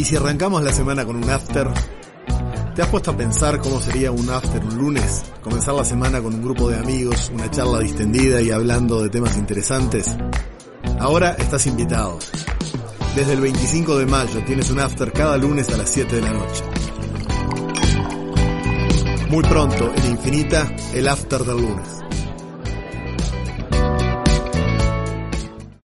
¿Y si arrancamos la semana con un after? ¿Te has puesto a pensar cómo sería un after un lunes? Comenzar la semana con un grupo de amigos, una charla distendida y hablando de temas interesantes. Ahora estás invitado. Desde el 25 de mayo tienes un after cada lunes a las 7 de la noche. Muy pronto, en Infinita, el after del lunes.